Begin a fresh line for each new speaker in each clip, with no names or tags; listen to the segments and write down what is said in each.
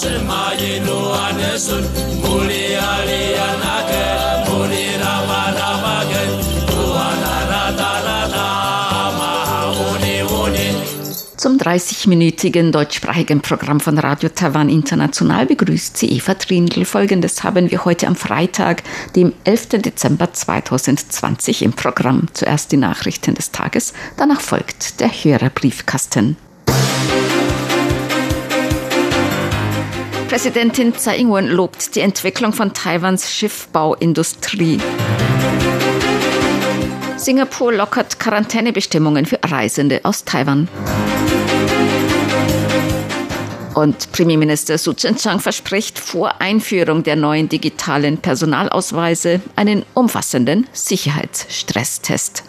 שמה ינוען נסון מולי עליה נגן מולי רמה רמה גן תואנה Zum 30-minütigen deutschsprachigen Programm von Radio Taiwan International begrüßt sie Eva Trindl. Folgendes haben wir heute am Freitag, dem 11. Dezember 2020 im Programm. Zuerst die Nachrichten des Tages, danach folgt der Hörerbriefkasten. Präsidentin Tsai Ing-wen lobt die Entwicklung von Taiwans Schiffbauindustrie. Singapur lockert Quarantänebestimmungen für Reisende aus Taiwan. Und Premierminister Su Tseng-Chang verspricht vor Einführung der neuen digitalen Personalausweise einen umfassenden Sicherheitsstresstest.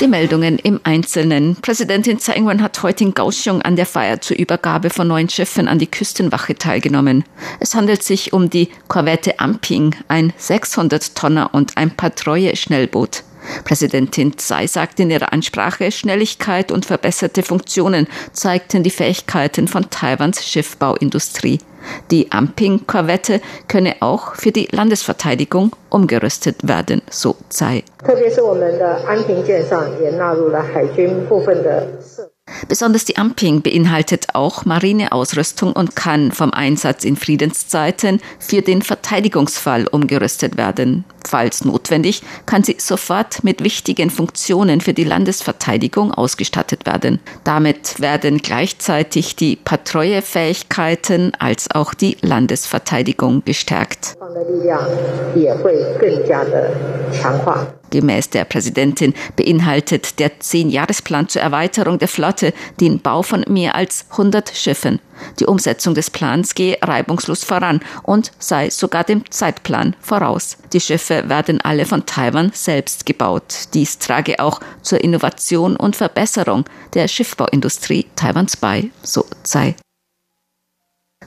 Die Meldungen im Einzelnen. Präsidentin Tsai Ing-wen hat heute in Kaohsiung an der Feier zur Übergabe von neuen Schiffen an die Küstenwache teilgenommen. Es handelt sich um die Korvette Amping, ein 600-Tonner und ein Patrouille-Schnellboot. Präsidentin Tsai sagte in ihrer Ansprache, Schnelligkeit und verbesserte Funktionen zeigten die Fähigkeiten von Taiwans Schiffbauindustrie. Die Amping-Korvette könne auch für die Landesverteidigung umgerüstet werden, so Tsai. Besonders die Amping beinhaltet auch Marineausrüstung und kann vom Einsatz in Friedenszeiten für den Verteidigungsfall umgerüstet werden. Falls notwendig, kann sie sofort mit wichtigen Funktionen für die Landesverteidigung ausgestattet werden. Damit werden gleichzeitig die Patrouillefähigkeiten als auch die Landesverteidigung gestärkt. Gemäß der Präsidentin beinhaltet der Zehn-Jahresplan zur Erweiterung der Flotte den Bau von mehr als 100 Schiffen. Die Umsetzung des Plans gehe reibungslos voran und sei sogar dem Zeitplan voraus. Die Schiffe werden alle von Taiwan selbst gebaut. Dies trage auch zur Innovation und Verbesserung der Schiffbauindustrie Taiwans bei, so sei.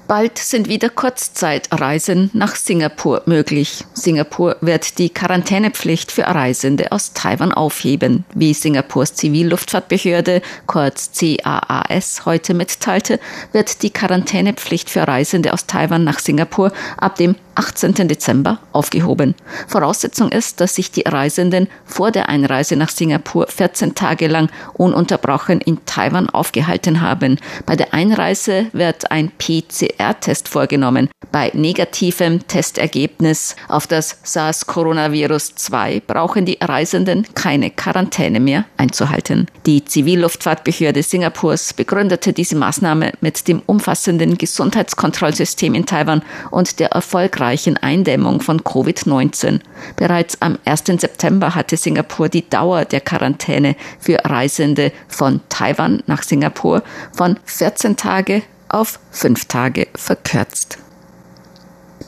Bald sind wieder Kurzzeitreisen nach Singapur möglich. Singapur wird die Quarantänepflicht für Reisende aus Taiwan aufheben. Wie Singapurs Zivilluftfahrtbehörde, kurz CAAS, heute mitteilte, wird die Quarantänepflicht für Reisende aus Taiwan nach Singapur ab dem 18. Dezember aufgehoben. Voraussetzung ist, dass sich die Reisenden vor der Einreise nach Singapur 14 Tage lang ununterbrochen in Taiwan aufgehalten haben. Bei der Einreise wird ein PCR-Test vorgenommen. Bei negativem Testergebnis auf das SARS-Coronavirus 2 brauchen die Reisenden keine Quarantäne mehr einzuhalten. Die Zivilluftfahrtbehörde Singapurs begründete diese Maßnahme mit dem umfassenden Gesundheitskontrollsystem in Taiwan und der erfolgreichen erfolgreichen Eindämmung von Covid-19. Bereits am 1. September hatte Singapur die Dauer der Quarantäne für Reisende von Taiwan nach Singapur von 14 Tage auf 5 Tage verkürzt.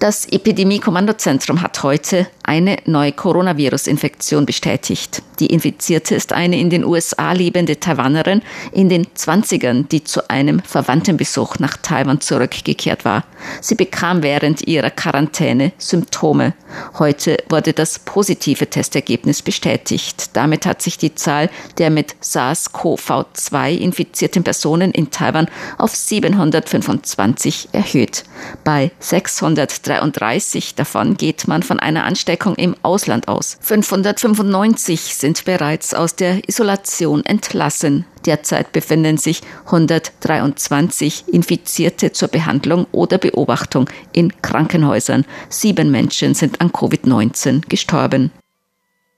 Das Epidemie-Kommandozentrum hat heute eine neue Coronavirus-Infektion bestätigt. Die Infizierte ist eine in den USA lebende Taiwanerin in den 20ern, die zu einem Verwandtenbesuch nach Taiwan zurückgekehrt war. Sie bekam während ihrer Quarantäne Symptome. Heute wurde das positive Testergebnis bestätigt. Damit hat sich die Zahl der mit SARS-CoV-2 infizierten Personen in Taiwan auf 725 erhöht. Bei 633 davon geht man von einer Ansteckung im Ausland aus. 595 sind bereits aus der Isolation entlassen. Derzeit befinden sich 123 Infizierte zur Behandlung oder Beobachtung in Krankenhäusern. Sieben Menschen sind an Covid-19 gestorben.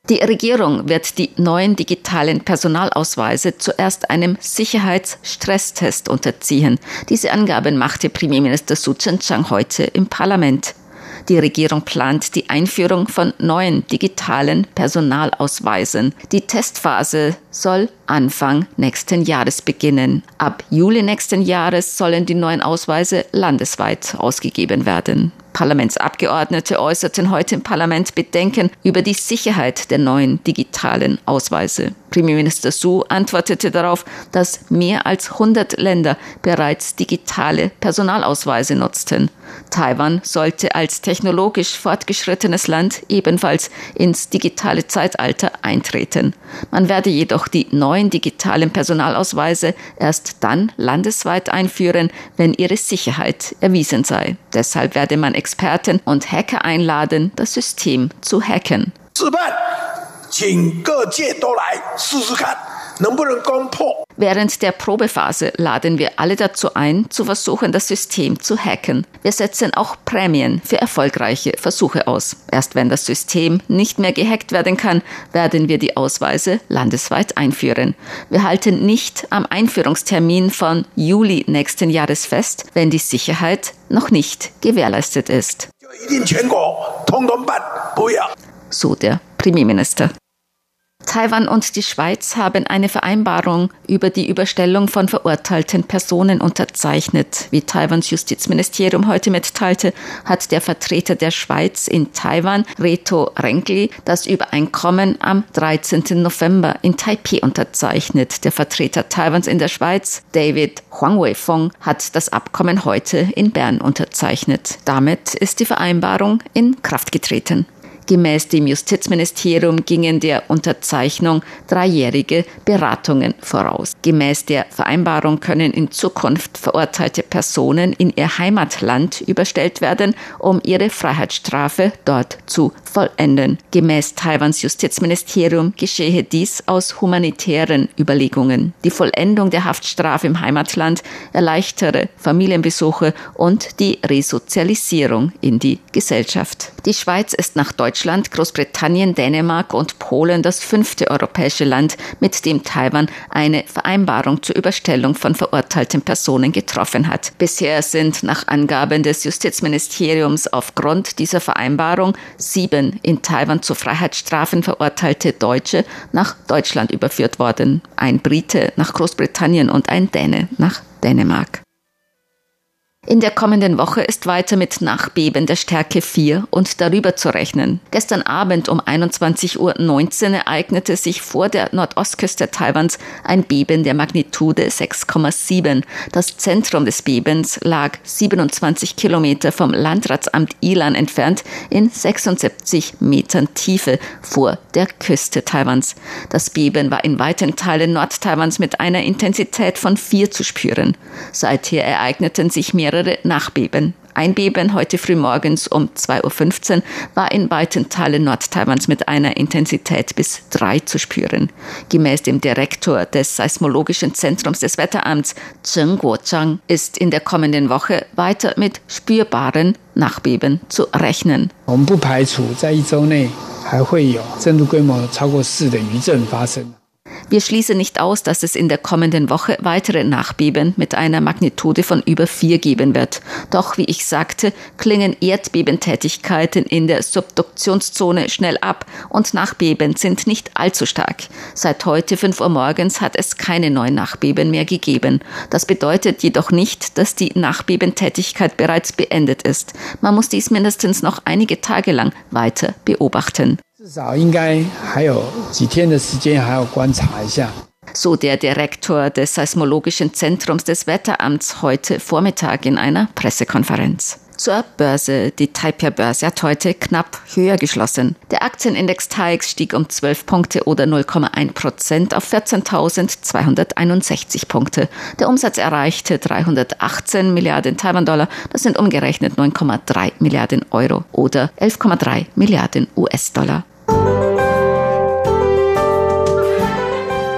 Die Regierung wird die neuen digitalen Personalausweise zuerst einem Sicherheitsstresstest unterziehen. Diese Angaben machte Premierminister Su Tseng-Chang heute im Parlament. Die Regierung plant die Einführung von neuen digitalen Personalausweisen. Die Testphase soll Anfang nächsten Jahres beginnen. Ab Juli nächsten Jahres sollen die neuen Ausweise landesweit ausgegeben werden. Parlamentsabgeordnete äußerten heute im Parlament Bedenken über die Sicherheit der neuen digitalen Ausweise. Premierminister Su antwortete darauf, dass mehr als 100 Länder bereits digitale Personalausweise nutzten. Taiwan sollte als technologisch fortgeschrittenes Land ebenfalls ins digitale Zeitalter eintreten. Man werde jedoch die neuen digitalen Personalausweise erst dann landesweit einführen, wenn ihre Sicherheit erwiesen sei. Deshalb werde man Experten und Hacker einladen, das System zu hacken. 请各界都来试试看。Während der Probephase laden wir alle dazu ein, zu versuchen, das System zu hacken. Wir setzen auch Prämien für erfolgreiche Versuche aus. Erst wenn das System nicht mehr gehackt werden kann, werden wir die Ausweise landesweit einführen. Wir halten nicht am Einführungstermin von Juli nächsten Jahres fest, wenn die Sicherheit noch nicht gewährleistet ist. So der Premierminister. Taiwan und die Schweiz haben eine Vereinbarung über die Überstellung von verurteilten Personen unterzeichnet. Wie Taiwans Justizministerium heute mitteilte, hat der Vertreter der Schweiz in Taiwan, Reto Renkli, das Übereinkommen am 13. November in Taipei unterzeichnet. Der Vertreter Taiwans in der Schweiz, David Huang Weifeng, hat das Abkommen heute in Bern unterzeichnet. Damit ist die Vereinbarung in Kraft getreten. Gemäß dem Justizministerium gingen der Unterzeichnung dreijährige Beratungen voraus. Gemäß der Vereinbarung können in Zukunft verurteilte Personen in ihr Heimatland überstellt werden, um ihre Freiheitsstrafe dort zu vollenden. Gemäß Taiwans Justizministerium geschehe dies aus humanitären Überlegungen. Die Vollendung der Haftstrafe im Heimatland erleichtere Familienbesuche und die Resozialisierung in die Gesellschaft. Die Schweiz ist nach Deutschland Deutschland, Großbritannien, Dänemark und Polen das fünfte europäische Land, mit dem Taiwan eine Vereinbarung zur Überstellung von verurteilten Personen getroffen hat. Bisher sind nach Angaben des Justizministeriums aufgrund dieser Vereinbarung sieben in Taiwan zu Freiheitsstrafen verurteilte Deutsche nach Deutschland überführt worden. Ein Brite nach Großbritannien und ein Däne nach Dänemark. In der kommenden Woche ist weiter mit Nachbeben der Stärke 4 und darüber zu rechnen. Gestern Abend um 21.19 Uhr ereignete sich vor der Nordostküste Taiwans ein Beben der Magnitude 6,7. Das Zentrum des Bebens lag 27 Kilometer vom Landratsamt Ilan entfernt in 76 Metern Tiefe vor der Küste Taiwans. Das Beben war in weiten Teilen Nordtaiwans mit einer Intensität von 4 zu spüren. Seither ereigneten sich mehrere mehrere Nachbeben. Ein Beben heute früh morgens um 2.15 Uhr war in weiten Teilen Nordtaiwans mit einer Intensität bis 3 zu spüren. Gemäß dem Direktor des Seismologischen Zentrums des Wetteramts, Zheng Guozhang, ist in der kommenden Woche weiter mit spürbaren Nachbeben zu rechnen. 我 wir schließen nicht aus, dass es in der kommenden Woche weitere Nachbeben mit einer Magnitude von über vier geben wird. Doch, wie ich sagte, klingen Erdbebentätigkeiten in der Subduktionszone schnell ab und Nachbeben sind nicht allzu stark. Seit heute 5 Uhr morgens hat es keine neuen Nachbeben mehr gegeben. Das bedeutet jedoch nicht, dass die Nachbebentätigkeit bereits beendet ist. Man muss dies mindestens noch einige Tage lang weiter beobachten. So der Direktor des Seismologischen Zentrums des Wetteramts heute Vormittag in einer Pressekonferenz. Zur Börse. Die Taipei-Börse hat heute knapp höher geschlossen. Der Aktienindex TAIX stieg um 12 Punkte oder 0,1 Prozent auf 14.261 Punkte. Der Umsatz erreichte 318 Milliarden Taiwan-Dollar. Das sind umgerechnet 9,3 Milliarden Euro oder 11,3 Milliarden US-Dollar.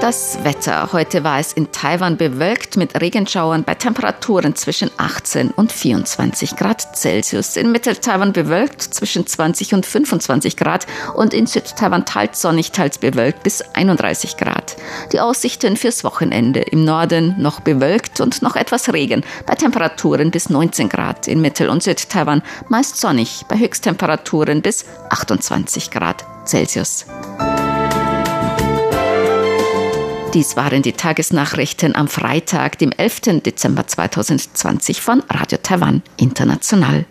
Das Wetter. Heute war es in Taiwan bewölkt mit Regenschauern bei Temperaturen zwischen 18 und 24 Grad Celsius. In Mittel-Taiwan bewölkt zwischen 20 und 25 Grad und in Süd-Taiwan teils sonnig, teils bewölkt bis 31 Grad. Die Aussichten fürs Wochenende. Im Norden noch bewölkt und noch etwas Regen bei Temperaturen bis 19 Grad. In Mittel- und Süd-Taiwan meist sonnig bei Höchsttemperaturen bis 28 Celsius. Dies waren die Tagesnachrichten am Freitag, dem 11. Dezember 2020 von Radio Taiwan International.